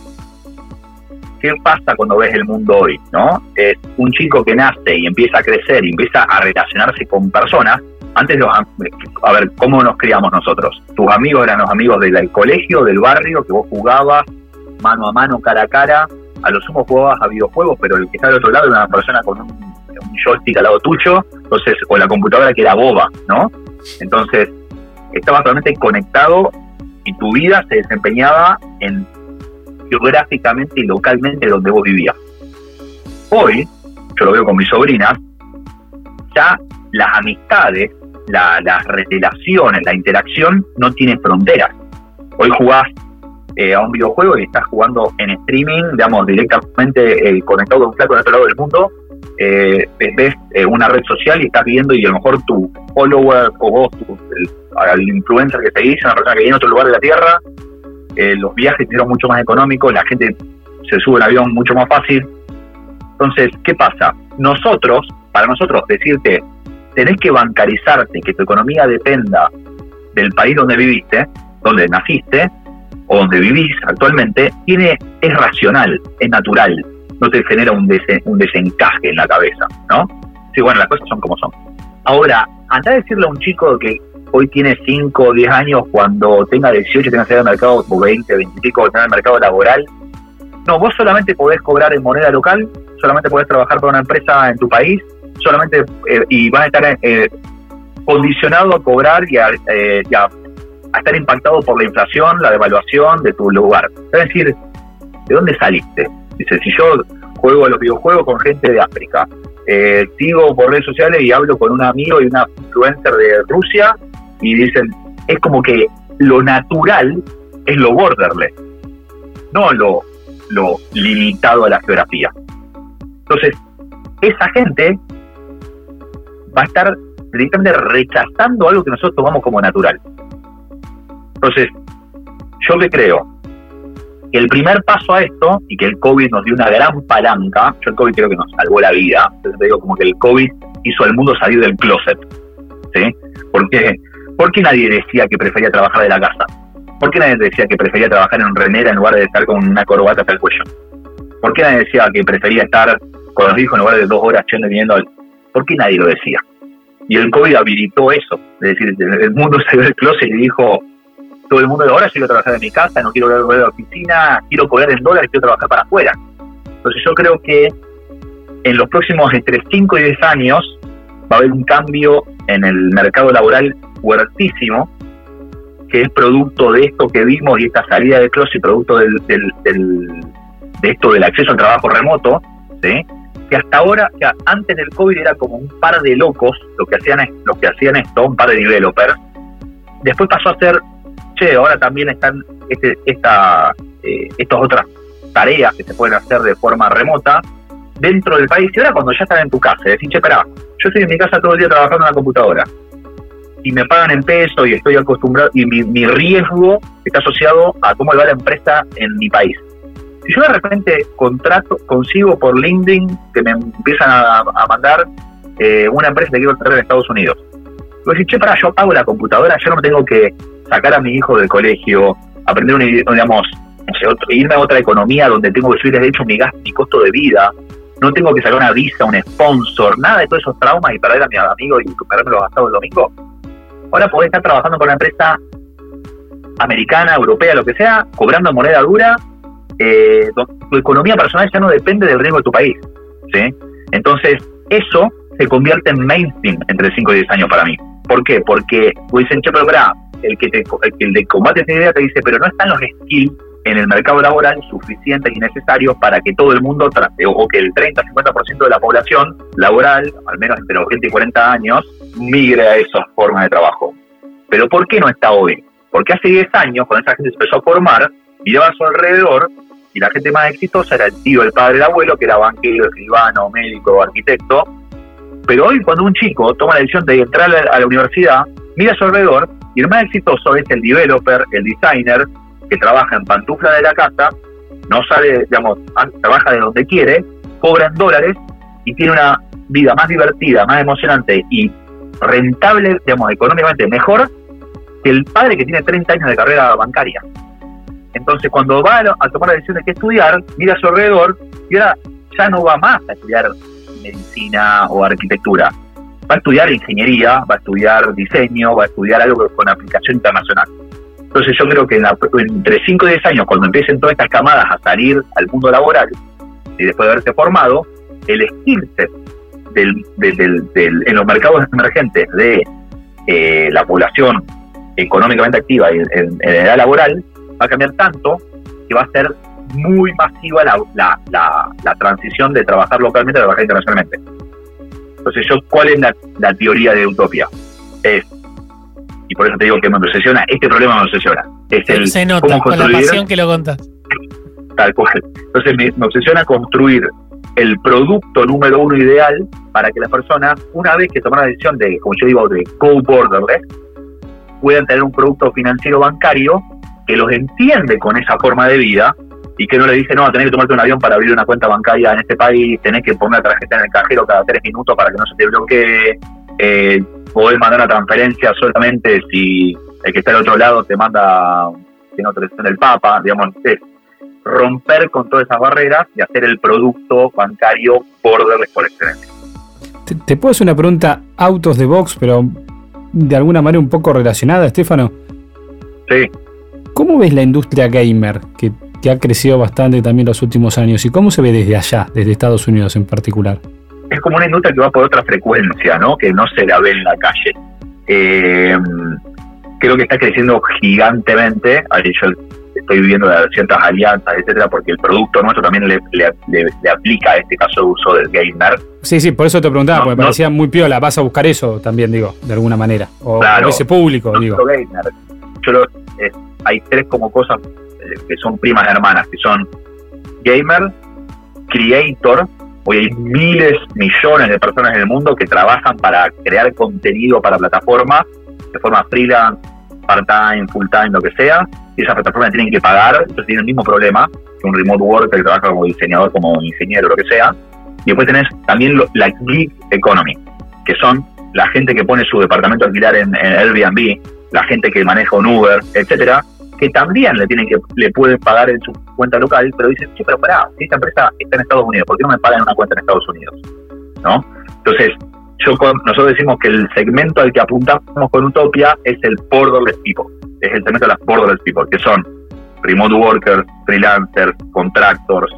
¿Qué pasa cuando ves el mundo hoy? ¿no? Es un chico que nace y empieza a crecer y empieza a relacionarse con personas. Antes, los, a ver, ¿cómo nos criamos nosotros? Tus amigos eran los amigos del colegio, del barrio, que vos jugabas mano a mano, cara a cara, a lo sumo jugabas a videojuegos, pero el que está al otro lado era una persona con un, joystick al lado tuyo, entonces, o la computadora que era boba, ¿no? Entonces, estabas totalmente conectado y tu vida se desempeñaba en geográficamente y localmente donde vos vivías. Hoy, yo lo veo con mis sobrinas, ya las amistades, las relaciones, la interacción no tienen fronteras. Hoy jugás eh, a un videojuego y estás jugando en streaming, digamos, directamente eh, conectado con un flaco en otro lado del mundo, eh, ves una red social y estás viendo y a lo mejor tu follower o vos, el, influencer que seguís, una persona que viene en otro lugar de la Tierra, los viajes hicieron mucho más económicos, la gente se sube en avión mucho más fácil. Entonces, ¿qué pasa? Nosotros, para nosotros, decirte, tenés que bancarizarte, que tu economía dependa del país donde viviste, donde naciste, o donde vivís actualmente, tiene, es racional, es natural, no te genera un, un desencaje en la cabeza, ¿no? Sí, bueno, las cosas son como son. Ahora, anda a decirle a un chico que hoy tiene 5 o 10 años, cuando tenga 18, tenga que salir al mercado, o 20, 20 y pico, tener el mercado laboral, no, vos solamente podés cobrar en moneda local, solamente podés trabajar para una empresa en tu país, solamente eh, y vas a estar eh, condicionado a cobrar y a, eh, a estar impactado por la inflación, la devaluación de tu lugar. Es decir, ¿de dónde saliste? Dice, si yo juego a los videojuegos con gente de África, eh, sigo por redes sociales y hablo con un amigo y una influencer de Rusia y dicen, es como que lo natural es lo borderless, no lo, lo limitado a la geografía. Entonces, esa gente va a estar directamente rechazando algo que nosotros tomamos como natural. Entonces, yo que creo que el primer paso a esto, y que el COVID nos dio una gran palanca, yo el COVID creo que nos salvó la vida, entonces te digo como que el COVID hizo al mundo salir del closet, ¿sí? Porque, ¿Por qué nadie decía que prefería trabajar de la casa? ¿Por qué nadie decía que prefería trabajar en un renera en lugar de estar con una corbata hasta el cuello? ¿Por qué nadie decía que prefería estar con los hijos en lugar de dos horas yendo y viniendo al... ¿Por qué nadie lo decía? Y el COVID habilitó eso, es decir, el mundo salió del closet y dijo, todo el mundo de ahora quiero trabajar en mi casa, no quiero volver a la oficina, quiero cobrar en dólares, quiero trabajar para afuera. Entonces yo creo que en los próximos entre 5 y 10 años va a haber un cambio en el mercado laboral fuertísimo, que es producto de esto que vimos y esta salida de y producto del, de esto del acceso al trabajo remoto, ¿sí? que hasta ahora, sea, antes del COVID era como un par de locos lo que hacían, los que hacían esto, un par de developers. Después pasó a ser, che, ahora también están este, eh, estas otras tareas que se pueden hacer de forma remota dentro del país. Y ahora cuando ya están en tu casa, decís, che, espera, yo estoy en mi casa todo el día trabajando en la computadora y me pagan en peso y estoy acostumbrado y mi, riesgo está asociado a cómo va la empresa en mi país. Si yo de repente contrato, consigo por LinkedIn que me empiezan a, mandar eh, una empresa que quiero traer en Estados Unidos. Yo decir, che, para, yo pago la computadora, yo no tengo que sacar a mi hijo del colegio, aprender un digamos, irme a otra economía donde tengo que subir de hecho mi gasto, mi costo de vida, no tengo que sacar una visa, un sponsor, nada de todos esos traumas y perder a mi amigo y perderme los gastados el domingo. Ahora podés estar trabajando con una empresa americana, europea, lo que sea, cobrando moneda dura, eh, tu economía personal ya no depende del riesgo de tu país. ¿sí? Entonces, eso se convierte en mainstream entre 5 y 10 años para mí. ¿Por qué? Porque dicen, che, pero el que, te, el que combate esa idea te dice, pero no están los skills en el mercado laboral suficientes y necesarios para que todo el mundo, o que el 30-50% de la población laboral, al menos entre los 20 y 40 años, migre a esas formas de trabajo. Pero ¿por qué no está hoy? Porque hace 10 años, cuando esa gente se empezó a formar, miraba a su alrededor y la gente más exitosa era el tío, el padre, el abuelo, que era banquero, escribano, médico, arquitecto. Pero hoy cuando un chico toma la decisión de entrar a la universidad, mira a su alrededor y el más exitoso es el developer, el designer, que trabaja en pantufla de la casa, no sale, digamos, trabaja de donde quiere, cobra en dólares y tiene una vida más divertida, más emocionante y rentable, digamos, económicamente mejor que el padre que tiene 30 años de carrera bancaria. Entonces, cuando va a tomar la decisión de qué estudiar, mira a su alrededor y ahora ya no va más a estudiar medicina o arquitectura. Va a estudiar ingeniería, va a estudiar diseño, va a estudiar algo con aplicación internacional. Entonces yo creo que entre 5 y 10 años, cuando empiecen todas estas camadas a salir al mundo laboral, y después de haberse formado, el skill set en los mercados emergentes de eh, la población económicamente activa y en, edad laboral va a cambiar tanto que va a ser muy masiva la, la, transición de trabajar localmente a trabajar internacionalmente. Entonces, yo, ¿cuál es la, teoría de utopía? Es y por eso te digo que me obsesiona, este problema me obsesiona. Es el, Se nota con la pasión que lo contás. Tal cual. Entonces me, obsesiona construir el producto número uno ideal para que las personas, una vez que toman la decisión de, como yo digo, de go borderless, puedan tener un producto financiero bancario que los entiende con esa forma de vida y que no le dice, no, tenés que tomarte un avión para abrir una cuenta bancaria en este país, tenés que poner la tarjeta en el cajero cada tres minutos para que no se te bloquee, eh, podés mandar una transferencia solamente si el que está al otro lado te manda que no te el Papa, digamos, es romper con todas esas barreras y hacer el producto bancario borderless por excelencia. Te, puedo hacer una pregunta autos de box, pero de alguna manera un poco relacionada, Estefano. Sí. ¿Cómo ves la industria gamer, que, que ha crecido bastante también los últimos años, y cómo se ve desde allá, desde Estados Unidos en particular? es como una industria que va por otra frecuencia, ¿no? Que no se la ve en la calle. Eh, creo que está creciendo gigantemente. Yo estoy viviendo de ciertas alianzas, etcétera, porque el producto nuestro también le, le, aplica a este caso de uso del gamer. Sí, sí, por eso te preguntaba, porque me parecía muy piola. Vas a buscar eso también, digo, de alguna manera. O, ese público, digo. Gamer. Yo eh, hay tres como cosas que son primas hermanas, que son gamer, creator, Hoy hay miles, millones de personas en el mundo que trabajan para crear contenido para plataformas de forma freelance, part-time, full-time, lo que sea, y esas plataformas tienen que pagar, entonces tienen el mismo problema que un remote worker que trabaja como diseñador, como ingeniero, lo que sea. Y después tenés también la gig economy, que son la gente que pone su departamento alquilar en, en Airbnb, la gente que maneja un Uber, etcétera, que también le tienen que le pueden pagar en su cuenta local, pero dicen, sí, pero pará, si esta empresa está en Estados Unidos, ¿por qué no me pagan una cuenta en Estados Unidos? ¿No? Entonces, yo nosotros decimos que el segmento al que apuntamos con Utopia es el borderless people, es el segmento de las borderless people, que son remote workers, freelancers, contractors,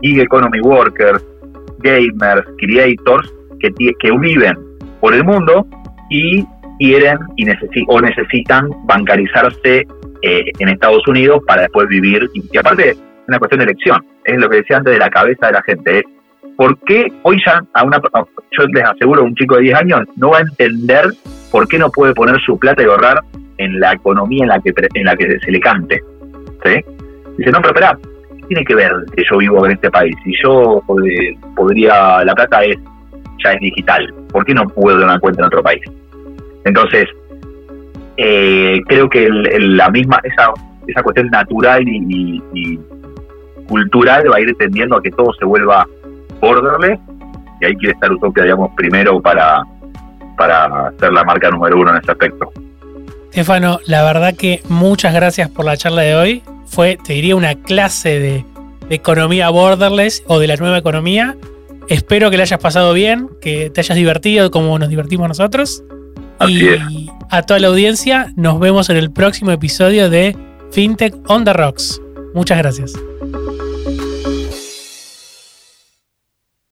gig economy workers, gamers, creators que, que viven por el mundo y quieren y o necesitan bancarizarse eh, en Estados Unidos para después vivir. Y, aparte es una cuestión de elección, es lo que decía antes de la cabeza de la gente. Es, ¿Por qué hoy ya a una, yo les aseguro, un chico de 10 años no va a entender por qué no puede poner su plata y ahorrar en la economía en la que, en la que se le cante? ¿sí? Dice, no, pero espera, ¿qué tiene que ver que yo vivo en este país? Si yo eh, podría, la plata es ya es digital, ¿por qué no puedo dar una cuenta en otro país? Entonces, eh, creo que la misma, esa, esa cuestión natural y, cultural va a ir tendiendo a que todo se vuelva borderless y ahí quiere estar Utopia, digamos, primero para, para ser la marca número uno en ese aspecto. Estefano, la verdad que muchas gracias por la charla de hoy. Fue, te diría, una clase de, de economía borderless o de la nueva economía. Espero que le hayas pasado bien, que te hayas divertido como nos divertimos nosotros y a toda la audiencia, nos vemos en el próximo episodio de FinTech on the Rocks. Muchas gracias.